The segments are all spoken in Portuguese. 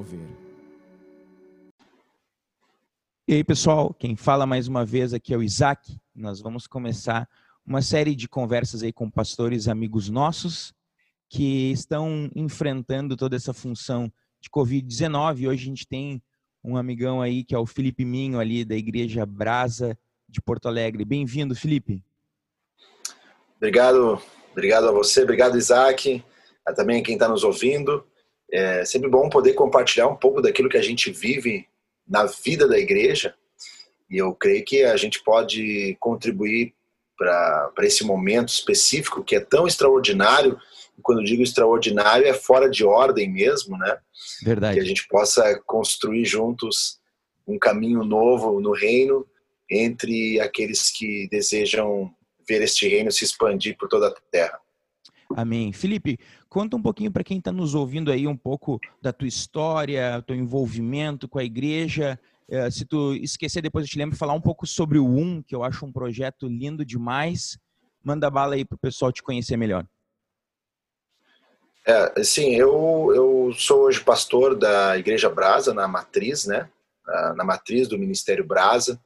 Mover. E aí, pessoal, quem fala mais uma vez aqui é o Isaac. Nós vamos começar uma série de conversas aí com pastores amigos nossos que estão enfrentando toda essa função de Covid-19. Hoje a gente tem um amigão aí que é o Felipe Minho, ali da Igreja Brasa de Porto Alegre. Bem-vindo, Felipe. Obrigado, obrigado a você, obrigado, Isaac, a também quem está nos ouvindo. É sempre bom poder compartilhar um pouco daquilo que a gente vive na vida da igreja. E eu creio que a gente pode contribuir para esse momento específico que é tão extraordinário. E quando digo extraordinário, é fora de ordem mesmo, né? Verdade. Que a gente possa construir juntos um caminho novo no reino entre aqueles que desejam ver este reino se expandir por toda a terra. Amém. Felipe, conta um pouquinho para quem está nos ouvindo aí um pouco da tua história, teu envolvimento com a igreja. É, se tu esquecer, depois eu te lembro falar um pouco sobre o Um, que eu acho um projeto lindo demais. Manda bala aí para o pessoal te conhecer melhor. É, sim, eu, eu sou hoje pastor da Igreja Brasa, na Matriz, né? Na Matriz do Ministério Brasa,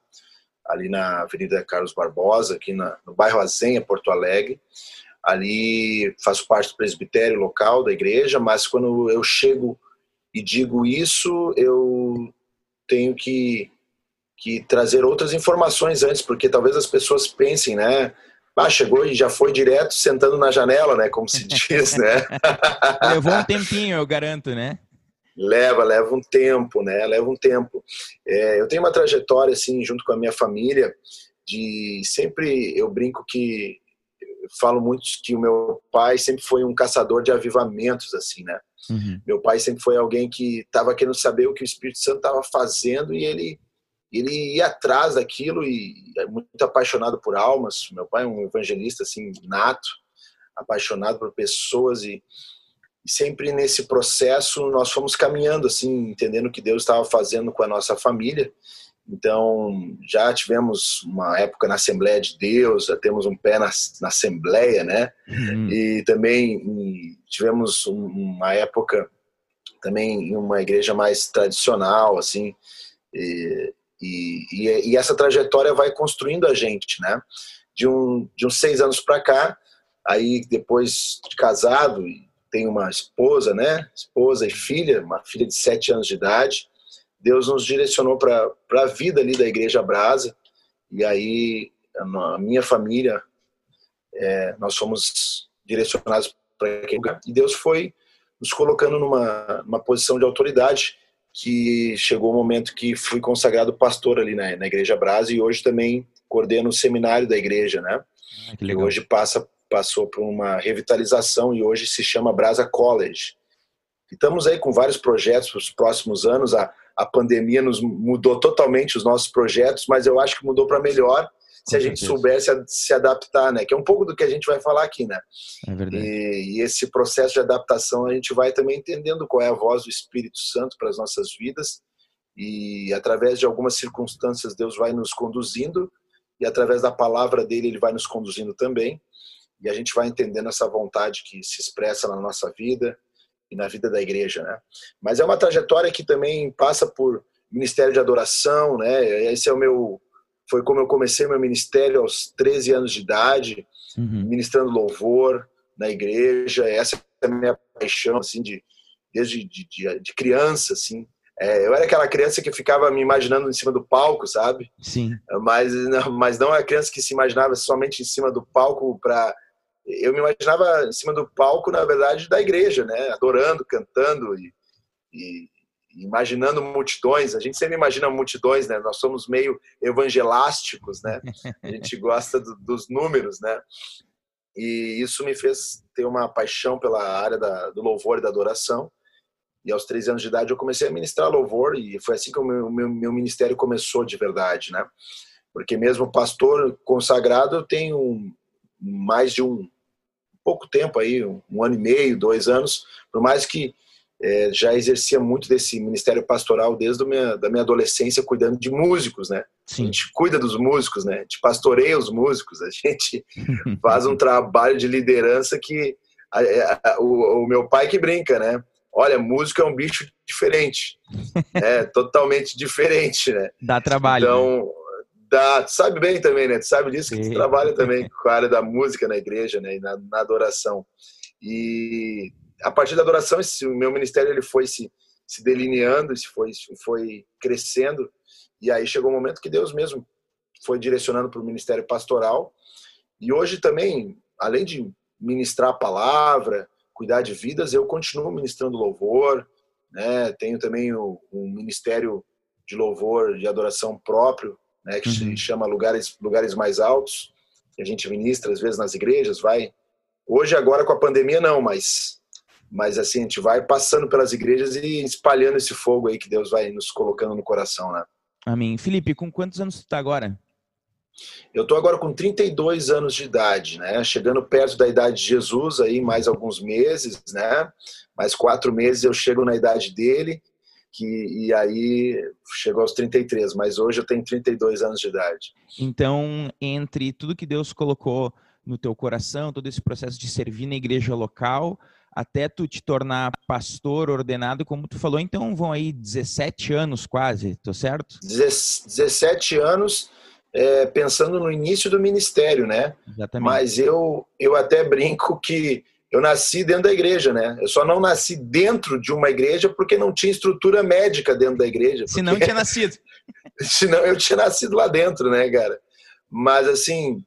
ali na Avenida Carlos Barbosa, aqui na, no bairro Azenha, Porto Alegre. Ali faço parte do presbitério local da igreja, mas quando eu chego e digo isso, eu tenho que, que trazer outras informações antes, porque talvez as pessoas pensem, né? Ah, chegou e já foi direto sentando na janela, né? Como se diz, né? Levou um tempinho, eu garanto, né? Leva, leva um tempo, né? Leva um tempo. É, eu tenho uma trajetória, assim, junto com a minha família, de sempre eu brinco que falo muito que o meu pai sempre foi um caçador de avivamentos, assim, né? Uhum. Meu pai sempre foi alguém que estava querendo saber o que o Espírito Santo estava fazendo e ele ele ia atrás daquilo e é muito apaixonado por almas. Meu pai é um evangelista assim nato, apaixonado por pessoas e, e sempre nesse processo nós fomos caminhando assim, entendendo o que Deus estava fazendo com a nossa família então, já tivemos uma época na Assembleia de Deus, já temos um pé na, na Assembleia, né? Uhum. E também tivemos uma época também em uma igreja mais tradicional, assim. E, e, e essa trajetória vai construindo a gente, né? De, um, de uns seis anos para cá, aí depois de casado, tenho uma esposa, né? Esposa e filha, uma filha de sete anos de idade Deus nos direcionou para a vida ali da Igreja Brasa. E aí, a minha família, é, nós fomos direcionados para aquele lugar. E Deus foi nos colocando numa, numa posição de autoridade que chegou o momento que fui consagrado pastor ali na, na Igreja Brasa e hoje também coordeno o seminário da igreja, né? Ah, que hoje passa, passou por uma revitalização e hoje se chama Brasa College. E estamos aí com vários projetos para os próximos anos. A, a pandemia nos mudou totalmente os nossos projetos, mas eu acho que mudou para melhor se a gente soubesse se adaptar, né? Que é um pouco do que a gente vai falar aqui, né? É verdade. E, e, esse processo de adaptação a gente vai também entendendo qual é a voz do Espírito Santo para as nossas vidas e através de algumas circunstâncias Deus vai nos conduzindo e através da palavra dele ele vai nos conduzindo também e a gente vai entendendo essa vontade que se expressa na nossa vida e na vida da igreja, né? Mas é uma trajetória que também passa por ministério de adoração, né? Esse é o meu foi como eu comecei meu ministério aos 13 anos de idade, uhum. ministrando louvor na igreja. Essa é a minha paixão assim de desde de, de, de criança assim. É, eu era aquela criança que ficava me imaginando em cima do palco, sabe? Sim. Mas, mas não é a criança que se imaginava somente em cima do palco para eu me imaginava em cima do palco, na verdade, da igreja, né? Adorando, cantando e, e, imaginando multidões. A gente sempre imagina multidões, né? Nós somos meio evangelásticos, né? A gente gosta do, dos números, né? E isso me fez ter uma paixão pela área da, do louvor e da adoração. E aos 13 anos de idade eu comecei a ministrar louvor e foi assim que o meu, meu, meu ministério começou de verdade, né? Porque mesmo pastor consagrado, eu tenho mais de um pouco tempo aí, um ano e meio, dois anos, por mais que é, já exercia muito desse ministério pastoral desde a minha, da minha adolescência, cuidando de músicos, né? Sim. A gente cuida dos músicos, né? A gente pastoreia os músicos, a gente faz um trabalho de liderança que a, a, o, o, meu pai que brinca, né? Olha, música é um bicho diferente. é totalmente diferente, né? Dá trabalho. Então, né? Dá, tu sabe bem também, né? Tu sabe disso que tu trabalha também com a área da música na igreja, né? E na, na adoração. E a partir da adoração, esse, o meu ministério ele foi se, se delineando, se foi, foi crescendo. E aí chegou um momento que Deus mesmo foi direcionando para o ministério pastoral. E hoje também, além de ministrar a palavra, cuidar de vidas, eu continuo ministrando louvor, né? Tenho também o, um ministério de louvor, de adoração próprio, né? Que uhum. se chama lugares lugares mais altos. Que a gente ministra às vezes nas igrejas, vai. Hoje agora com a pandemia não, mas mas assim a gente vai passando pelas igrejas e espalhando esse fogo aí que Deus vai nos colocando no coração, né? Amém. Felipe, com quantos anos você está agora? Eu estou agora com 32 anos de idade, né? Chegando perto da idade de Jesus aí, mais alguns meses, né? Mais quatro meses eu chego na idade dele, que, e aí chegou aos 33, mas hoje eu tenho 32 anos de idade. Então, entre tudo que Deus colocou no teu coração, todo esse processo de servir na igreja local, até tu te tornar pastor ordenado, como tu falou, então vão aí 17 anos quase, tô certo? 17 anos é, pensando no início do ministério, né? Exatamente. Mas eu, eu até brinco que eu nasci dentro da igreja, né? Eu só não nasci dentro de uma igreja porque não tinha estrutura médica dentro da igreja. Se não tinha nascido. Senão eu tinha nascido lá dentro, né, cara? Mas assim,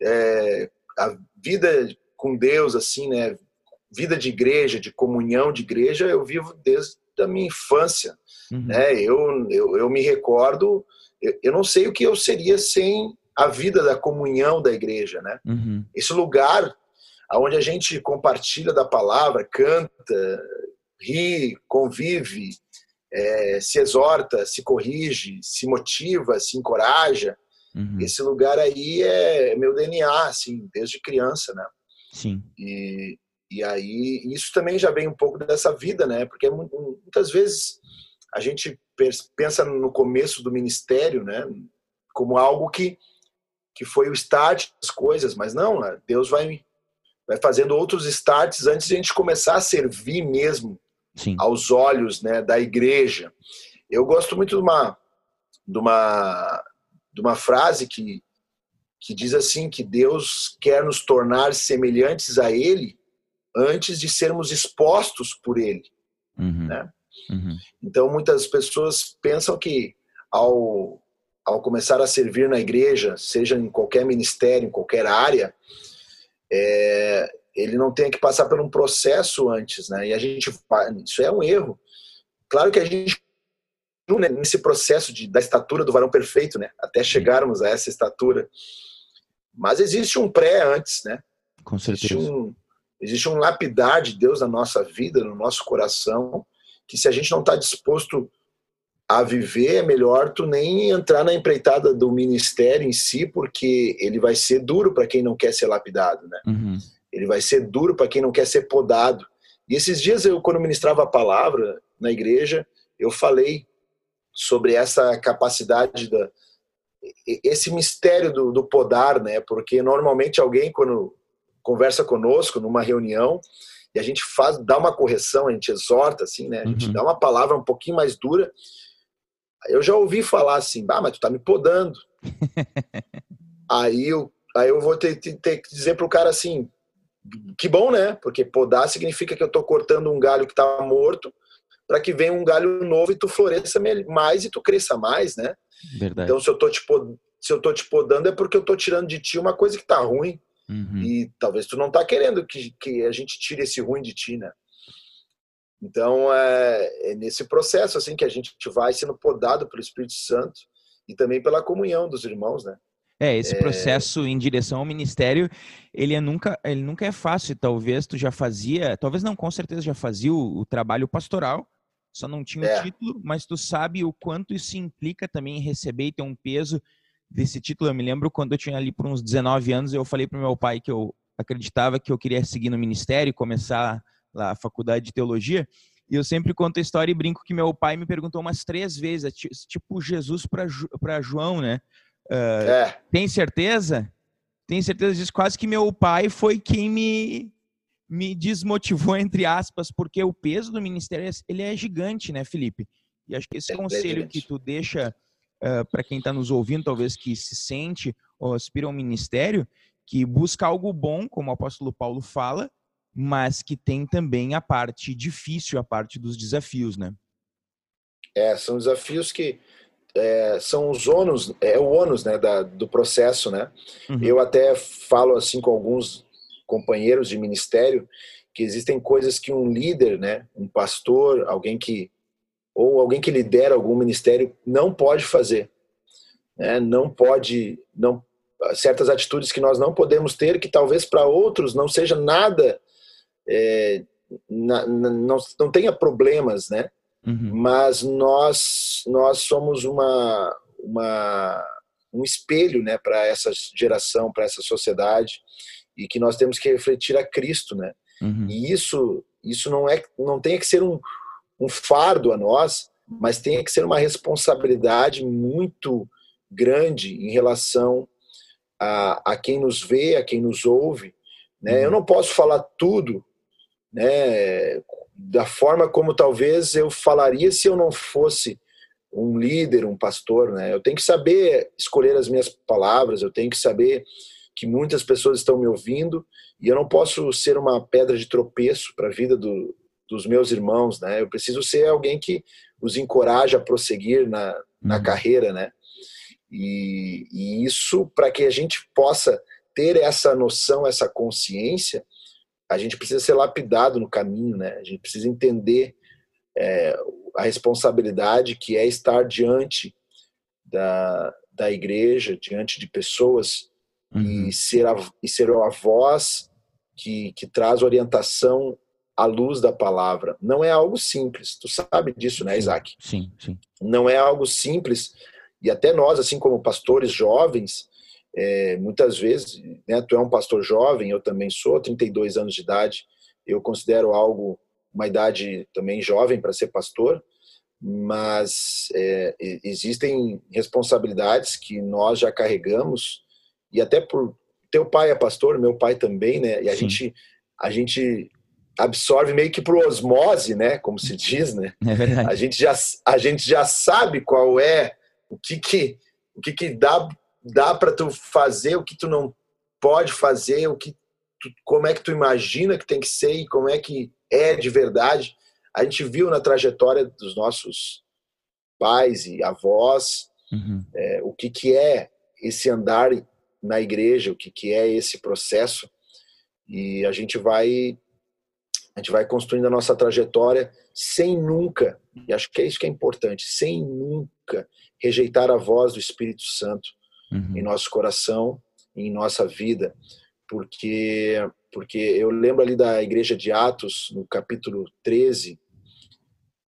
é, a vida com Deus, assim, né? Vida de igreja, de comunhão de igreja, eu vivo desde a minha infância, uhum. né? Eu, eu, eu me recordo eu, não sei o que eu seria sem a vida da comunhão da igreja, né? Uhum. Esse lugar onde a gente compartilha da palavra, canta, ri, convive, é, se exorta, se corrige, se motiva, se encoraja. Uhum. Esse lugar aí é meu DNA, assim, desde criança, né? Sim. E, e aí isso também já vem um pouco dessa vida, né? Porque muitas vezes a gente pensa no começo do ministério, né, como algo que que foi o start das coisas, mas não, né, Deus vai vai fazendo outros starts antes de a gente começar a servir mesmo Sim. aos olhos, né, da igreja. Eu gosto muito de uma de uma de uma frase que que diz assim que Deus quer nos tornar semelhantes a Ele antes de sermos expostos por Ele, uhum. né? Uhum. Então, muitas pessoas pensam que ao, ao começar a servir na igreja, seja em qualquer ministério, em qualquer área, é, ele não tem que passar por um processo antes, né? E a gente isso é um erro. Claro que a gente nesse processo de, da estatura do varão perfeito, né? Até chegarmos a essa estatura. Mas existe um pré antes, né? Com certeza. Existe um, existe um lapidar de Deus na nossa vida, no nosso coração, que se a gente não está disposto a viver, é melhor tu nem entrar na empreitada do ministério em si, porque ele vai ser duro para quem não quer ser lapidado, né? Uhum. Ele vai ser duro para quem não quer ser podado. E esses dias eu, quando ministrava a palavra na igreja, eu falei sobre essa capacidade da esse mistério do, do podar, né? Porque normalmente alguém quando conversa conosco numa reunião, e a gente faz, dá uma correção, a gente exorta, assim, né? A gente uhum. dá uma palavra um pouquinho mais dura. Eu já ouvi falar assim, ah, mas tu tá me podando. aí, eu, aí eu vou ter, ter que dizer pro cara assim, que bom, né? Porque podar significa que eu tô cortando um galho que tá morto para que venha um galho novo e tu floresça mais e tu cresça mais, né? Verdade. Então, se eu tô te, se eu tô te podando é porque eu tô tirando de ti uma coisa que tá ruim. Uhum. E talvez tu não tá querendo que, que a gente tire esse ruim de ti, né? Então é, é, nesse processo assim que a gente vai sendo podado pelo Espírito Santo e também pela comunhão dos irmãos, né? É, esse é... processo em direção ao ministério, ele é nunca, ele nunca é fácil. Talvez tu já fazia, talvez não, com certeza já fazia o, o trabalho pastoral, só não tinha o é. título, mas tu sabe o quanto isso implica também em receber e ter um peso desse título. Eu me lembro quando eu tinha ali por uns 19 anos, eu falei para meu pai que eu acreditava que eu queria seguir no ministério, começar lá a faculdade de teologia. E eu sempre conto a história e brinco que meu pai me perguntou umas três vezes, é tipo Jesus para João, né? Uh, é. Tem certeza? Tem certeza disso? Quase que meu pai foi quem me me desmotivou, entre aspas, porque o peso do ministério ele é gigante, né, Felipe? E acho que esse é conselho que tu deixa uh, para quem está nos ouvindo, talvez que se sente ou aspira ao ministério, que busca algo bom, como o apóstolo Paulo fala, mas que tem também a parte difícil, a parte dos desafios, né? É, são desafios que é, são os ônus, é o ônus né, da, do processo, né? Uhum. Eu até falo assim com alguns companheiros de ministério que existem coisas que um líder, né, um pastor, alguém que ou alguém que lidera algum ministério não pode fazer, né? Não pode, não certas atitudes que nós não podemos ter que talvez para outros não seja nada, é, na, na, não, não tenha problemas, né? Uhum. Mas nós nós somos uma uma um espelho, né, para essa geração, para essa sociedade e que nós temos que refletir a Cristo, né? Uhum. E isso, isso não é, não tem que ser um, um fardo a nós, mas tem que ser uma responsabilidade muito grande em relação a, a quem nos vê, a quem nos ouve. Né? Uhum. Eu não posso falar tudo né, da forma como talvez eu falaria se eu não fosse um líder, um pastor. Né? Eu tenho que saber escolher as minhas palavras, eu tenho que saber que muitas pessoas estão me ouvindo e eu não posso ser uma pedra de tropeço para a vida do, dos meus irmãos, né? Eu preciso ser alguém que os encoraja a prosseguir na, na uhum. carreira, né? E, e isso, para que a gente possa ter essa noção, essa consciência, a gente precisa ser lapidado no caminho, né? A gente precisa entender é, a responsabilidade que é estar diante da, da igreja, diante de pessoas uhum. e, ser a, e ser a voz que, que traz orientação à luz da palavra. Não é algo simples, tu sabe disso, né, Isaac? Sim, sim. Não é algo simples, e até nós, assim como pastores jovens, é, muitas vezes, né, tu é um pastor jovem, eu também sou, 32 anos de idade, eu considero algo, uma idade também jovem para ser pastor, mas é, existem responsabilidades que nós já carregamos e até por teu pai é pastor, meu pai também, né? E a Sim. gente a gente absorve meio que por osmose, né? Como se diz, né? É verdade. A gente já a gente já sabe qual é o que que o que que dá dá para tu fazer, o que tu não pode fazer, o que tu, como é que tu imagina que tem que ser e como é que é de verdade. A gente viu na trajetória dos nossos pais e avós uhum. é, o que que é esse andar na igreja, o que, que é esse processo. E a gente vai a gente vai construindo a nossa trajetória sem nunca, e acho que é isso que é importante, sem nunca rejeitar a voz do Espírito Santo uhum. em nosso coração, em nossa vida, porque porque eu lembro ali da igreja de Atos, no capítulo 13,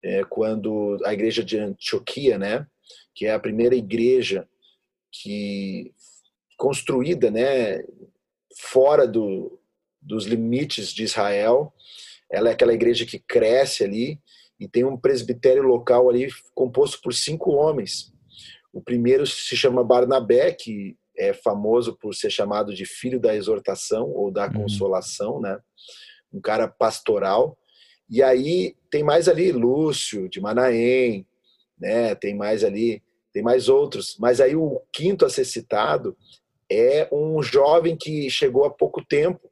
é, quando a igreja de Antioquia, né, que é a primeira igreja que construída né, fora do, dos limites de Israel. Ela é aquela igreja que cresce ali e tem um presbitério local ali composto por cinco homens. O primeiro se chama Barnabé, que é famoso por ser chamado de filho da exortação ou da uhum. consolação, né? Um cara pastoral. E aí tem mais ali Lúcio de Manaém, né? Tem mais ali, tem mais outros. Mas aí o quinto a ser citado é um jovem que chegou há pouco tempo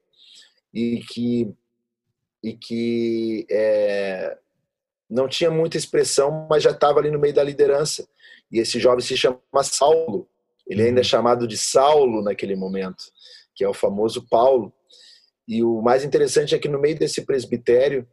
e que, e que é, não tinha muita expressão, mas já estava ali no meio da liderança. E esse jovem se chama Saulo. Ele ainda é uhum. chamado de Saulo naquele momento, que é o famoso Paulo. E o mais interessante é que no meio desse presbitério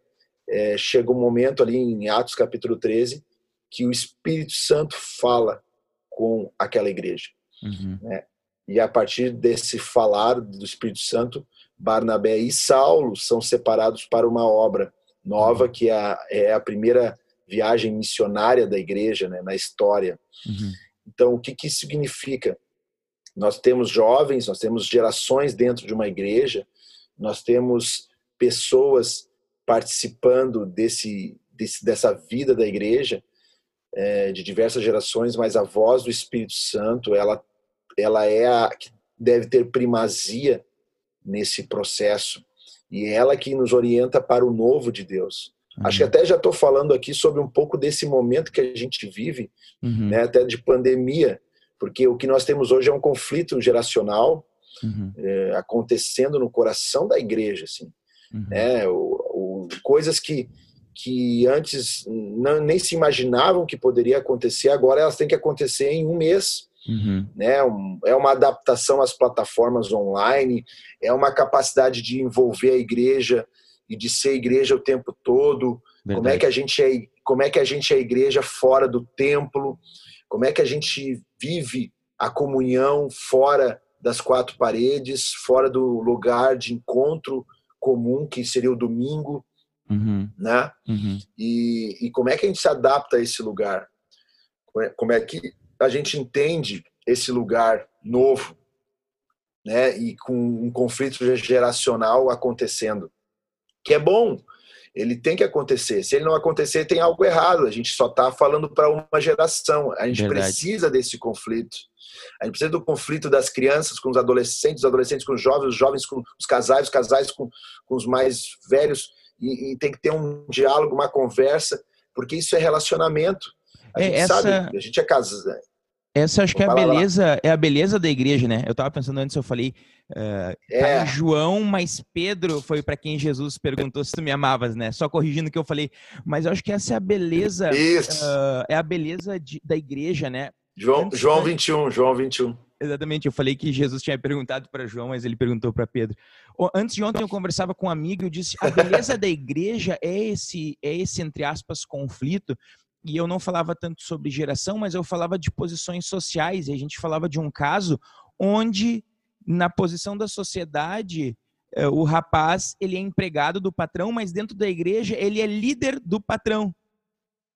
é, chega um momento ali em Atos capítulo 13 que o Espírito Santo fala com aquela igreja. Uhum. Né? E a partir desse falar do Espírito Santo, Barnabé e Saulo são separados para uma obra nova, que é a, é a primeira viagem missionária da igreja né, na história. Uhum. Então, o que, que isso significa? Nós temos jovens, nós temos gerações dentro de uma igreja, nós temos pessoas participando desse, desse dessa vida da igreja, é, de diversas gerações, mas a voz do Espírito Santo, ela ela é a que deve ter primazia nesse processo. E é ela que nos orienta para o novo de Deus. Uhum. Acho que até já estou falando aqui sobre um pouco desse momento que a gente vive, uhum. né, até de pandemia, porque o que nós temos hoje é um conflito geracional uhum. é, acontecendo no coração da igreja, assim, uhum. né, o, o, coisas que que antes não, nem se imaginavam que poderia acontecer, agora elas têm que acontecer em um mês. Uhum. Né? Um, é uma adaptação às plataformas online, é uma capacidade de envolver a igreja e de ser igreja o tempo todo. Verdade. Como é que a gente é, como é que a gente é igreja fora do templo? Como é que a gente vive a comunhão fora das quatro paredes, fora do lugar de encontro comum que seria o domingo, uhum. né? Uhum. E, e como é que a gente se adapta a esse lugar? Como é, como é que a gente entende esse lugar novo, né? E com um conflito geracional acontecendo que é bom. Ele tem que acontecer. Se ele não acontecer, tem algo errado. A gente só está falando para uma geração. A gente Verdade. precisa desse conflito. A gente precisa do conflito das crianças com os adolescentes, os adolescentes com os jovens, os jovens com os casais, os casais com, com os mais velhos. E, e, tem que ter um diálogo, uma conversa, porque isso é relacionamento. A é, gente essa... sabe, a gente é casado. Essa acho Vou que é a beleza, lá. é a beleza da igreja, né? Eu estava pensando antes, eu falei, uh, é. Tá João, mas Pedro foi para quem Jesus perguntou se tu me amavas, né? Só corrigindo o que eu falei. Mas eu acho que essa é a beleza, uh, é a beleza de, da igreja, né? João, antes, João 21, João 21. Exatamente, eu falei que Jesus tinha perguntado para João, mas ele perguntou para Pedro. Antes de ontem eu conversava com um amigo e eu disse: a beleza da igreja é esse, é esse entre aspas conflito e eu não falava tanto sobre geração, mas eu falava de posições sociais, e a gente falava de um caso onde, na posição da sociedade, eh, o rapaz ele é empregado do patrão, mas dentro da igreja ele é líder do patrão.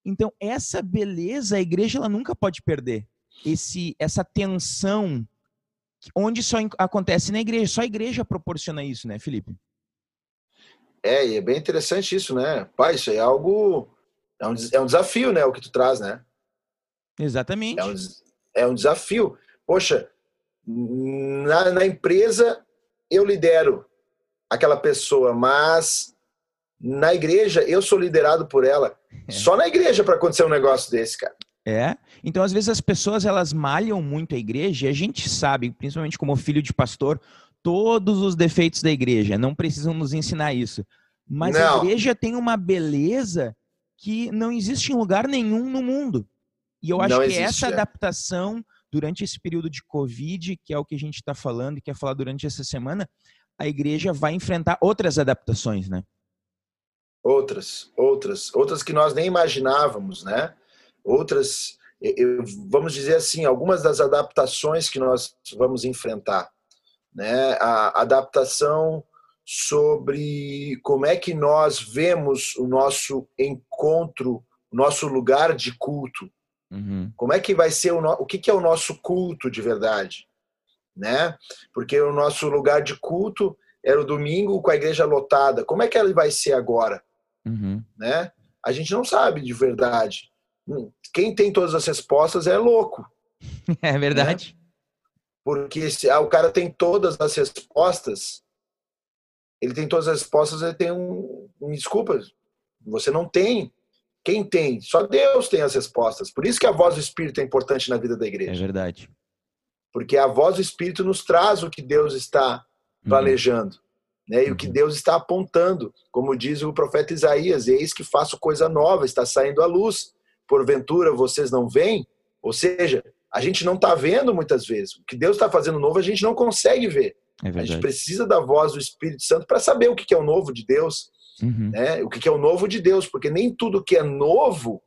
Então, essa beleza, a igreja ela nunca pode perder. Esse, essa tensão, onde só acontece na igreja, só a igreja proporciona isso, né, Felipe? É, e é bem interessante isso, né? Pai, isso é algo é um, é um desafio, né? O que tu traz, né? Exatamente. É um, é um desafio. Poxa, na, na empresa eu lidero aquela pessoa, mas na igreja eu sou liderado por ela. É. Só na igreja para acontecer um negócio desse, cara. É. Então, às vezes, as pessoas elas malham muito a igreja e a gente sabe, principalmente como filho de pastor, todos os defeitos da igreja. Não precisam nos ensinar isso. Mas não. a igreja tem uma beleza que não existe em lugar nenhum no mundo. E eu acho não que existe, essa é. adaptação durante esse período de Covid, que é o que a gente está falando e quer falar durante essa semana, a igreja vai enfrentar outras adaptações, né? Outras, outras, outras que nós nem imaginávamos, né? Outras, eu, vamos dizer assim, algumas das adaptações que nós vamos enfrentar, né? A adaptação sobre como é que nós vemos o nosso encontro, o nosso lugar de culto. Uhum. Como é que vai ser o, no... o que, que é o nosso culto de verdade, né? Porque o nosso lugar de culto era o domingo com a igreja lotada. Como é que ele vai ser agora, uhum. né? A gente não sabe de verdade. Hum, quem tem todas as respostas é louco. É verdade. Né? Porque se ah, o cara tem todas as respostas, ele tem todas as respostas, ele tem um, um desculpa, você não tem. Quem tem? Só Deus tem as respostas. Por isso que a voz do Espírito é importante na vida da igreja. É verdade. Porque a voz do Espírito nos traz o que Deus está uhum. planejando. Né? E uhum. o que uhum. Deus está apontando. Como diz o profeta Isaías, eis que faço coisa nova, está saindo à luz. Porventura vocês não veem? Ou seja, a gente não está vendo muitas vezes. O que Deus está fazendo novo, a gente não consegue ver. É a gente precisa da voz do Espírito Santo para saber o que é o novo de Deus, uhum. né? o que é o novo de Deus, porque nem tudo que é novo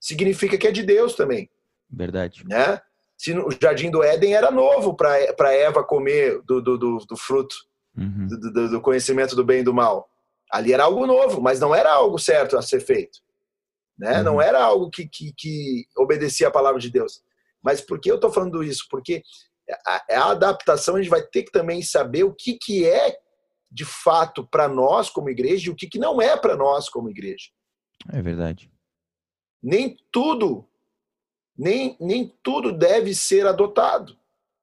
significa que é de Deus também. Verdade. Né? Se o jardim do Éden era novo para Eva comer do, do, do, do fruto uhum. do, do, conhecimento do bem e do mal. Ali era algo novo, mas não era algo certo a ser feito. Né? Uhum. Não era algo que, que, que obedecia a palavra de Deus. Mas por que eu estou falando isso? Porque a, a adaptação a gente vai ter que também saber o que, que é de fato para nós como igreja e o que, que não é para nós como igreja. É verdade. Nem tudo, nem, nem tudo deve ser adotado.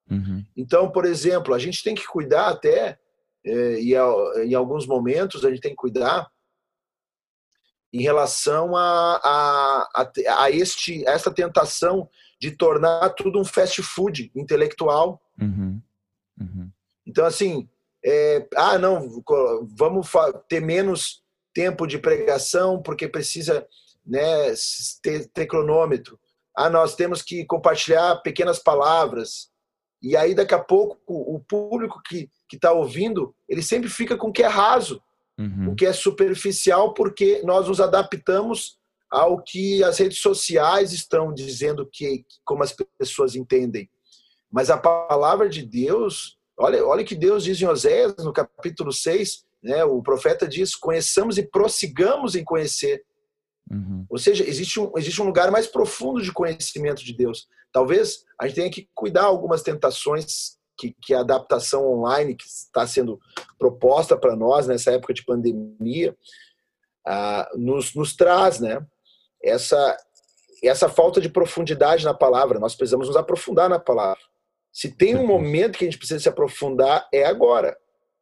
Uhum. Então, por exemplo, a gente tem que cuidar até é, e em alguns momentos a gente tem que cuidar em relação a, a, a, a este, a esta tentação de tornar tudo um fast food intelectual. Uhum. Uhum. Então, assim, é, ah, não, vamos ter menos tempo de pregação porque precisa né, ter, ter cronômetro. Ah, nós temos que compartilhar pequenas palavras. E aí, daqui a pouco, o público que está ouvindo, ele sempre fica com o que é raso, uhum. o que é superficial, porque nós nos adaptamos ao que as redes sociais estão dizendo que como as pessoas entendem. Mas a palavra de Deus, olha, olha que Deus diz em Oséias, no capítulo 6, né, o profeta diz: conheçamos e prossigamos em conhecer. Uhum. Ou seja, existe um, existe um lugar mais profundo de conhecimento de Deus. Talvez a gente tenha que cuidar algumas tentações que, que a adaptação online que está sendo proposta para nós nessa época de pandemia uh, nos, nos traz, né? Essa, essa falta de profundidade na palavra. Nós precisamos nos aprofundar na palavra. Se tem um momento que a gente precisa se aprofundar, é agora.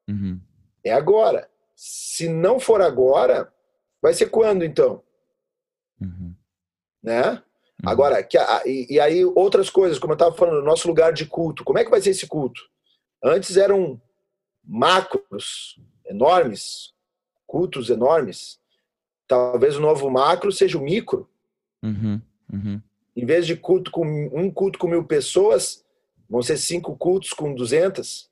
Uhum. É agora. Se não for agora, vai ser quando então? Uhum. Né? Uhum. Agora, que, e, e, aí outras coisas, como eu estava falando, nosso lugar de culto. Como é que vai ser esse culto? Antes eram macros enormes, cultos enormes. Talvez o novo macro seja o micro. Uhum. Uhum. Em vez de culto com um culto com mil pessoas, vão ser cinco cultos com duzentas.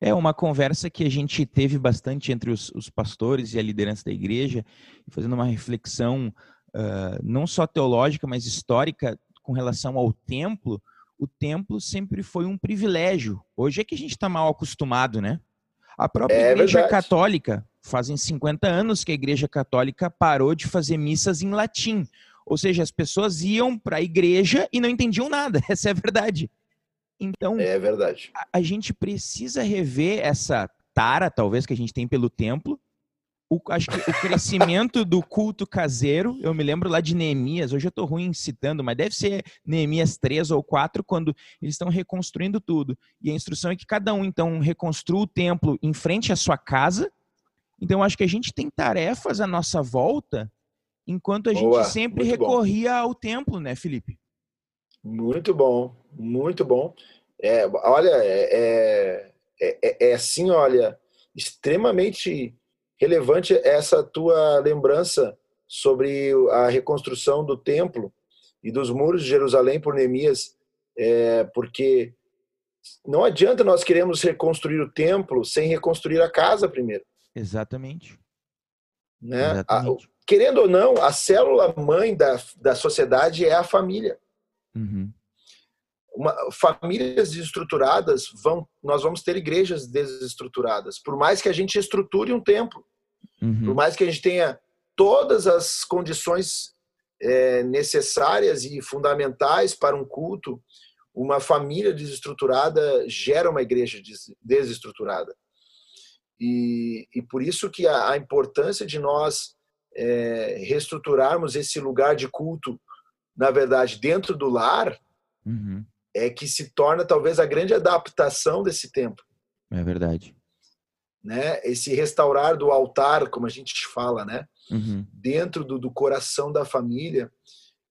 É uma conversa que a gente teve bastante entre os, os pastores e a liderança da igreja, fazendo uma reflexão uh, não só teológica, mas histórica com relação ao templo. O templo sempre foi um privilégio. Hoje é que a gente está mal acostumado, né? A própria é Igreja verdade. Católica, fazem 50 anos que a Igreja Católica parou de fazer missas em latim. Ou seja, as pessoas iam para a igreja e não entendiam nada. Essa é a verdade. Então, é verdade. A, a, gente precisa rever essa tara, talvez, que a gente tem pelo templo. O, acho que o crescimento do culto caseiro, eu me lembro lá de Neemias, hoje eu estou ruim citando, mas deve ser Neemias 3 ou 4, quando eles estão reconstruindo tudo. E a instrução é que cada um, então, reconstrua o templo em frente à sua casa. Então, acho que a gente tem tarefas à nossa volta, enquanto a Boa, gente sempre recorria bom. ao templo, né, Felipe? Muito bom, muito bom. É, olha, é, é, é, é assim, olha, extremamente relevante essa tua lembrança sobre a reconstrução do templo e dos muros de Jerusalém por Neemias, é, porque não adianta nós queremos reconstruir o templo sem reconstruir a casa primeiro. Exatamente. Né? Exatamente. A, querendo ou não, a célula mãe da, da sociedade é a família. Uhum. Uma, famílias desestruturadas vão, nós vamos ter igrejas desestruturadas. Por mais que a gente estruture um templo, uhum. por mais que a gente tenha todas as condições é, necessárias e fundamentais para um culto, uma família desestruturada gera uma igreja desestruturada. E, e por isso que a, a importância de nós é, reestruturarmos esse lugar de culto na verdade, dentro do lar, uhum. é que se torna talvez a grande adaptação desse tempo. É verdade. Né? Esse restaurar do altar, como a gente fala, né? Uhum. Dentro do, do, coração da família,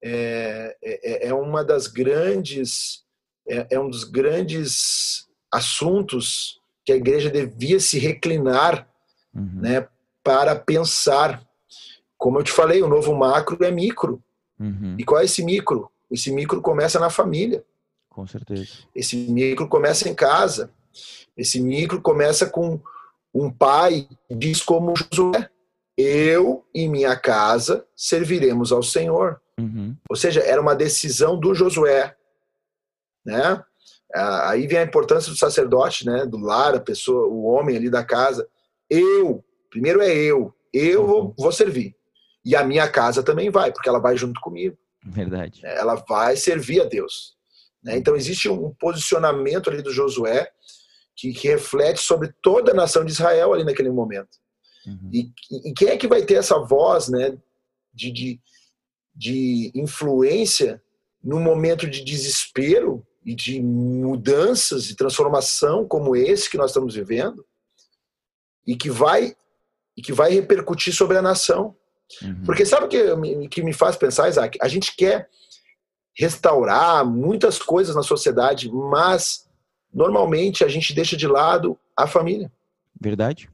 é, é, é uma das grandes, é, é um dos grandes assuntos que a igreja devia se reclinar, uhum. né? Para pensar. Como eu te falei, o novo macro é micro. Uhum. E qual é esse micro? Esse micro começa na família. Com certeza. Esse micro começa em casa. Esse micro começa com um pai diz como Josué: Eu e minha casa serviremos ao Senhor. Uhum. Ou seja, era uma decisão do Josué, né? Aí vem a importância do sacerdote, né? Do lar, a pessoa, o homem ali da casa. Eu, primeiro é eu, eu uhum. vou, vou servir. E a minha casa também vai, porque ela vai junto comigo. Verdade. É, ela vai servir a Deus. Né? Então existe um posicionamento ali do Josué que, que, reflete sobre toda a nação de Israel ali naquele momento. Uhum. E, e, quem é que vai ter essa voz né, de, de, de influência num momento de desespero e de mudanças e transformação como esse que nós estamos vivendo? e que vai e que vai repercutir sobre a nação. Uhum. Porque sabe o que, que me faz pensar, Isaac? A gente quer restaurar muitas coisas na sociedade, mas normalmente a gente deixa de lado a família. Verdade,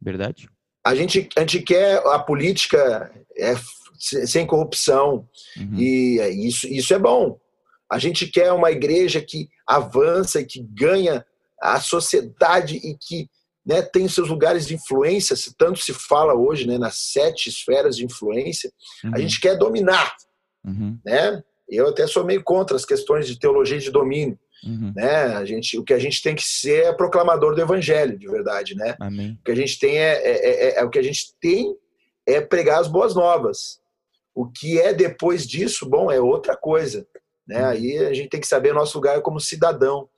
verdade. A gente, a gente quer a política é, sem corrupção, uhum. e é, isso, isso é bom. A gente quer uma igreja que avança e que ganha a sociedade e que né, tem seus lugares de influência, tanto se fala hoje né, nas sete esferas de influência. Uhum. A gente quer dominar. Uhum. Né? Eu até sou meio contra as questões de teologia de domínio. Uhum. Né? A gente, o que a gente tem que ser é proclamador do evangelho, de verdade, né? Amém. O que a gente tem é, é, é, é, o que a gente tem é pregar as boas novas. O que é depois disso, bom, é outra coisa, né? Aí a gente tem que saber o nosso lugar como cidadão.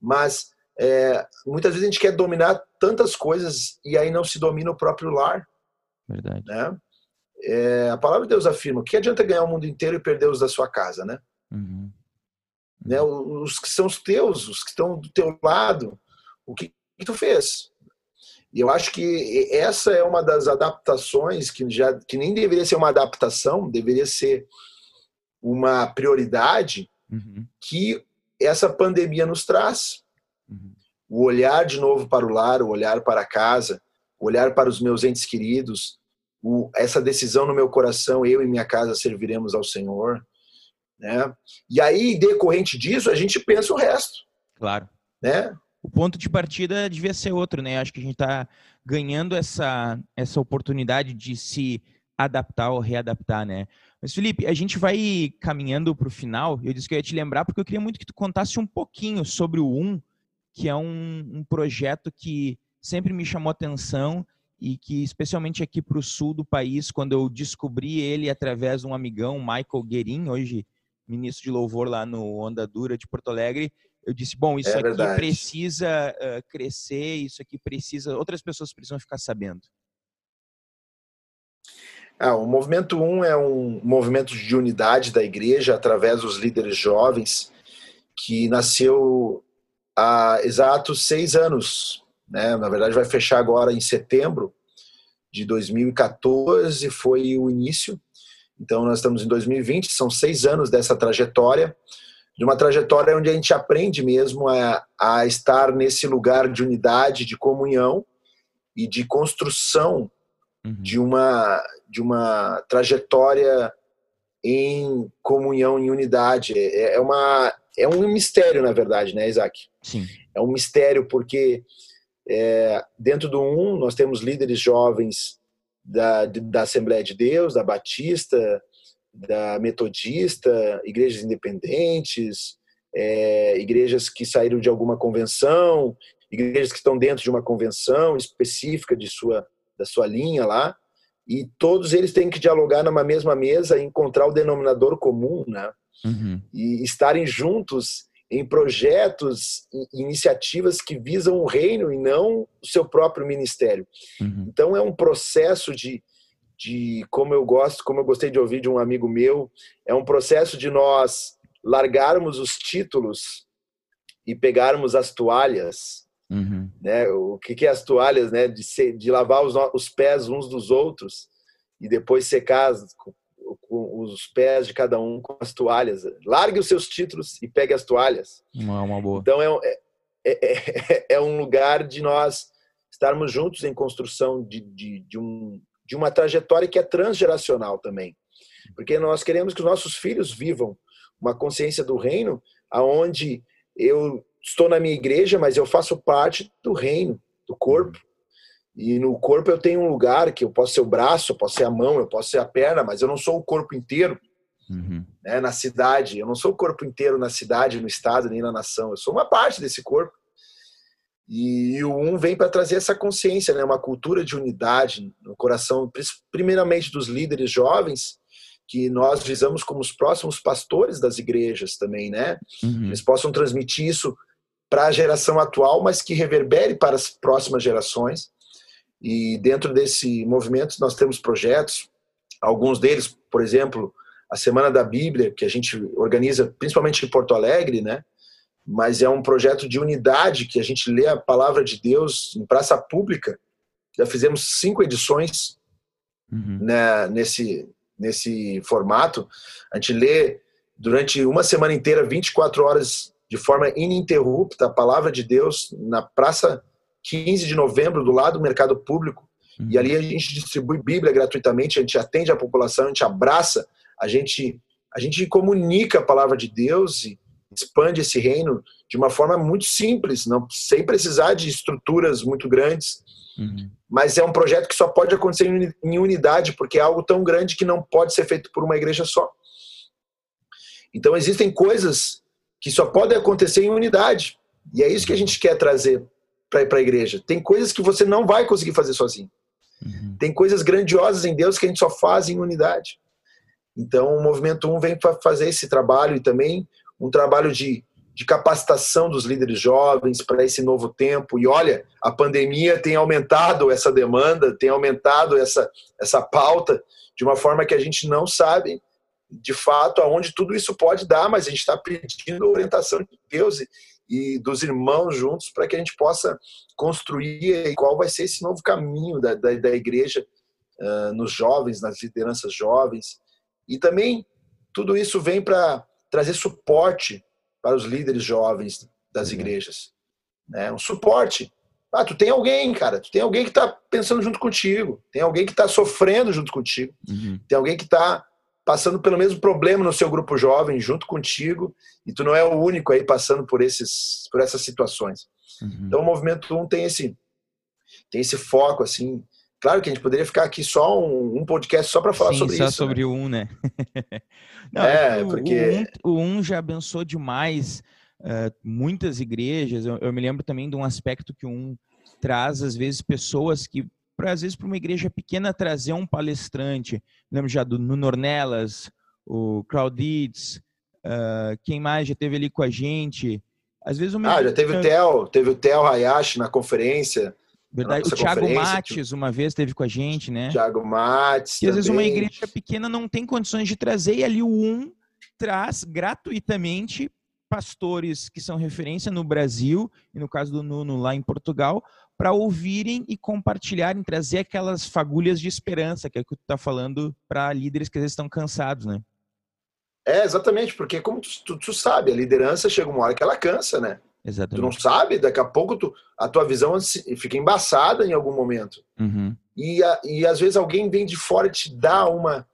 Mas é, muitas vezes a gente quer dominar tantas coisas e aí não se domina o próprio lar. Verdade. Né? É, a palavra de Deus afirma que adianta ganhar o mundo inteiro e perder os da sua casa, né? Uhum. né? Os que são os teus, os que estão do teu lado, o que, que tu fez? E eu acho que essa é uma das adaptações que já que nem deveria ser uma adaptação, deveria ser uma prioridade uhum. que essa pandemia nos traz. Uhum. O olhar de novo para o lar, o olhar para a casa, o olhar para os meus entes queridos, o, essa decisão no meu coração, eu e minha casa serviremos ao Senhor. Né? E aí, decorrente disso, a gente pensa o resto. Claro. Né? O ponto de partida devia ser outro, né? Acho que a gente está ganhando essa, essa oportunidade de se adaptar ou readaptar, né? Mas, Felipe, a gente vai caminhando para o final. Eu disse que eu ia te lembrar porque eu queria muito que tu contasse um pouquinho sobre o Um, que é um, um projeto que sempre me chamou atenção e que, especialmente aqui para o sul do país, quando eu descobri ele através de um amigão, Michael Guerin, hoje ministro de louvor lá no Onda Dura de Porto Alegre, eu disse, bom, isso é aqui precisa uh, crescer, isso aqui precisa, outras pessoas precisam ficar sabendo. Ah, o Movimento 1 é um movimento de unidade da igreja através dos líderes jovens que nasceu há exatos seis anos. Né? Na verdade, vai fechar agora em setembro de 2014, foi o início. Então, nós estamos em 2020, são seis anos dessa trajetória, de uma trajetória onde a gente aprende mesmo a, a estar nesse lugar de unidade, de comunhão e de construção uhum. de, uma, de uma trajetória em comunhão, em unidade. É, é, uma, é um mistério, na verdade, né, Isaac? Sim. É um mistério porque é, dentro do um nós temos líderes jovens da, da Assembleia de Deus, da Batista, da Metodista, igrejas independentes, é, igrejas que saíram de alguma convenção, igrejas que estão dentro de uma convenção específica de sua, da sua linha lá, e todos eles têm que dialogar numa mesma mesa e encontrar o denominador comum, né? Uhum. E estarem juntos em projetos e iniciativas que visam o reino e não o seu próprio ministério. Uhum. Então é um processo de, de como eu gosto, como eu gostei de ouvir de um amigo meu, é um processo de nós largarmos os títulos e pegarmos as toalhas Uhum. Né? O que, que é as toalhas, né? De, ser, de lavar os, os pés uns dos outros e depois secar com, com, os pés de cada um com as toalhas. Largue os seus títulos e pegue as toalhas. Uma, uma boa. Então é, é, é, é, um lugar de nós estarmos juntos em construção de, de, de, um, de uma trajetória que é transgeracional também. Porque nós queremos que os nossos filhos vivam uma consciência do reino aonde eu estou na minha igreja, mas eu faço parte do reino, do corpo. E no corpo eu tenho um lugar que eu posso ser o braço, eu posso ser a mão, eu posso ser a perna, mas eu não sou o corpo inteiro. Uhum. Né, na cidade, eu não sou o corpo inteiro na cidade, no estado, nem na nação. Eu sou uma parte desse corpo. E, o um vem para trazer essa consciência, né, uma cultura de unidade no coração, primeiramente dos líderes jovens, que nós visamos como os próximos pastores das igrejas também, né? Uhum. Eles possam transmitir isso para a geração atual, mas que reverbere para as próximas gerações. E dentro desse movimento nós temos projetos, alguns deles, por exemplo, a Semana da Bíblia, que a gente organiza principalmente em Porto Alegre, né? Mas é um projeto de unidade que a gente lê a palavra de Deus em praça pública já fizemos cinco edições uhum. né, nesse, nesse formato. A gente lê durante uma semana inteira, 24 horas de forma ininterrupta a palavra de Deus na Praça 15 de Novembro, do lado do Mercado Público. Uhum. E ali a gente distribui Bíblia gratuitamente, a gente atende a população, a gente abraça, a gente, a gente comunica a palavra de Deus e expande esse reino de uma forma muito simples, não sem precisar de estruturas muito grandes. Uhum. Mas é um projeto que só pode acontecer em unidade, porque é algo tão grande que não pode ser feito por uma igreja só. Então existem coisas que só podem acontecer em unidade. E é isso que a gente quer trazer para a igreja. Tem coisas que você não vai conseguir fazer sozinho. Uhum. Tem coisas grandiosas em Deus que a gente só faz em unidade. Então, o Movimento 1 vem para fazer esse trabalho e também um trabalho de, de capacitação dos líderes jovens para esse novo tempo. E olha, a pandemia tem aumentado essa demanda, tem aumentado essa, essa pauta de uma forma que a gente não sabe de fato aonde tudo isso pode dar, mas a gente está pedindo orientação de Deus e, e dos irmãos juntos para que a gente possa construir qual vai ser esse novo caminho da, da, da igreja uh, nos jovens, nas lideranças jovens. E também tudo isso vem para trazer suporte para os líderes jovens das igrejas. Né? Um suporte. Ah, tu tem alguém, cara, tu tem alguém que está pensando junto contigo, tem alguém que está sofrendo junto contigo, uhum. tem alguém que está passando pelo mesmo problema no seu grupo jovem junto contigo e tu não é o único aí passando por esses por essas situações. Uhum. Então o movimento 1 tem esse tem esse foco assim. Claro que a gente poderia ficar aqui só um, um podcast só para falar Sim, sobre só isso. Só sobre né? o 1, né? não, é, o, porque o 1, o 1 já abençoou demais uh, muitas igrejas. Eu, eu, me lembro também de um aspecto que o 1 traz às vezes pessoas que para às vezes para uma igreja pequena trazer um palestrante. Lembro já do Nuno Ornelas, o Clauditz, uh, quem mais já teve ali com a gente. Às vezes uma Ah, já teve o Theo, teve o Theo Hayashi na conferência. Verdade. O Thiago Mates uma vez teve com a gente, né? Thiago Mates. E às vezes uma igreja pequena não tem condições de trazer, e ali o um traz gratuitamente pastores que são referência no Brasil, e no caso do Nuno lá em Portugal, para ouvirem e compartilharem, trazer aquelas fagulhas de esperança, que é o que tu está falando para líderes que às vezes estão cansados, né? É, exatamente, porque como tu, tu, tu, sabe, a liderança chega uma hora que ela cansa, né? Exatamente. Tu não sabe, daqui a pouco tu, a tua visão fica embaçada em algum momento. Uhum. E, a, e às vezes alguém vem de fora e te dá uma,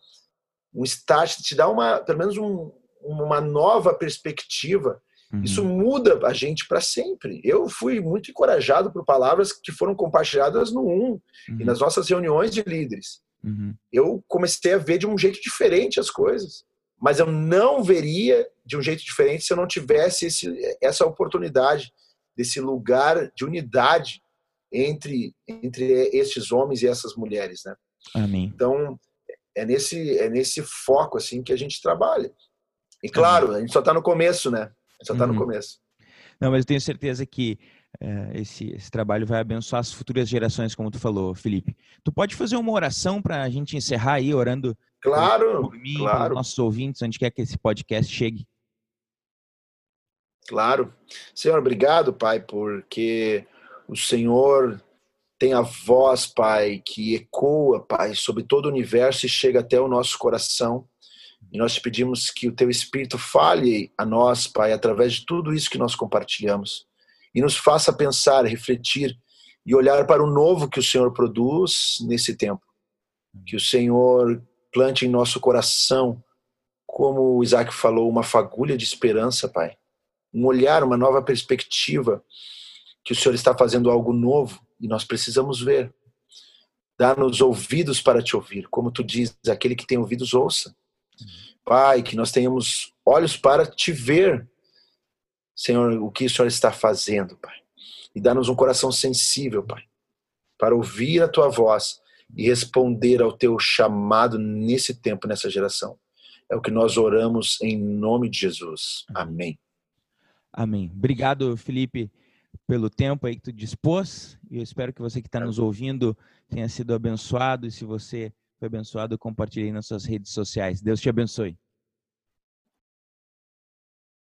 um start, te dá uma, pelo menos um, uma nova perspectiva Uhum. Isso muda a gente para sempre. Eu fui muito encorajado por palavras que foram compartilhadas no Um uhum. e nas nossas reuniões de líderes. Uhum. Eu comecei a ver de um jeito diferente as coisas, mas eu não veria de um jeito diferente se eu não tivesse esse, essa oportunidade desse lugar de unidade entre entre estes homens e essas mulheres, né? Amém. Então é nesse é nesse foco assim que a gente trabalha. E claro, Amém. a gente só está no começo, né? Só está uhum. no começo. Não, mas eu tenho certeza que uh, esse, esse trabalho vai abençoar as futuras gerações, como tu falou, Felipe. Tu pode fazer uma oração para a gente encerrar aí, orando claro, por mim, claro. pelos nossos ouvintes, onde quer que esse podcast chegue. Claro. Senhor, obrigado, Pai, porque o Senhor tem a voz, Pai, que ecoa, Pai, sobre todo o universo e chega até o nosso coração. E nós te pedimos que o teu Espírito fale a nós, Pai, através de tudo isso que nós compartilhamos. E nos faça pensar, refletir e olhar para o novo que o Senhor produz nesse tempo. Que o Senhor plante em nosso coração, como o Isaac falou, uma fagulha de esperança, Pai. Um olhar, uma nova perspectiva, que o Senhor está fazendo algo novo e nós precisamos ver. Dá-nos ouvidos para te ouvir. Como tu diz, aquele que tem ouvidos, ouça. Pai, que nós tenhamos olhos para te ver, Senhor, o que o Senhor está fazendo, Pai. E dá-nos um coração sensível, Pai, para ouvir a tua voz e responder ao teu chamado nesse tempo, nessa geração. É o que nós oramos em nome de Jesus. Amém. Amém. Obrigado, Felipe, pelo tempo aí que tu dispôs. E eu espero que você que está nos ouvindo tenha sido abençoado. E se você foi abençoado, compartilhe nas suas redes sociais. Deus te abençoe.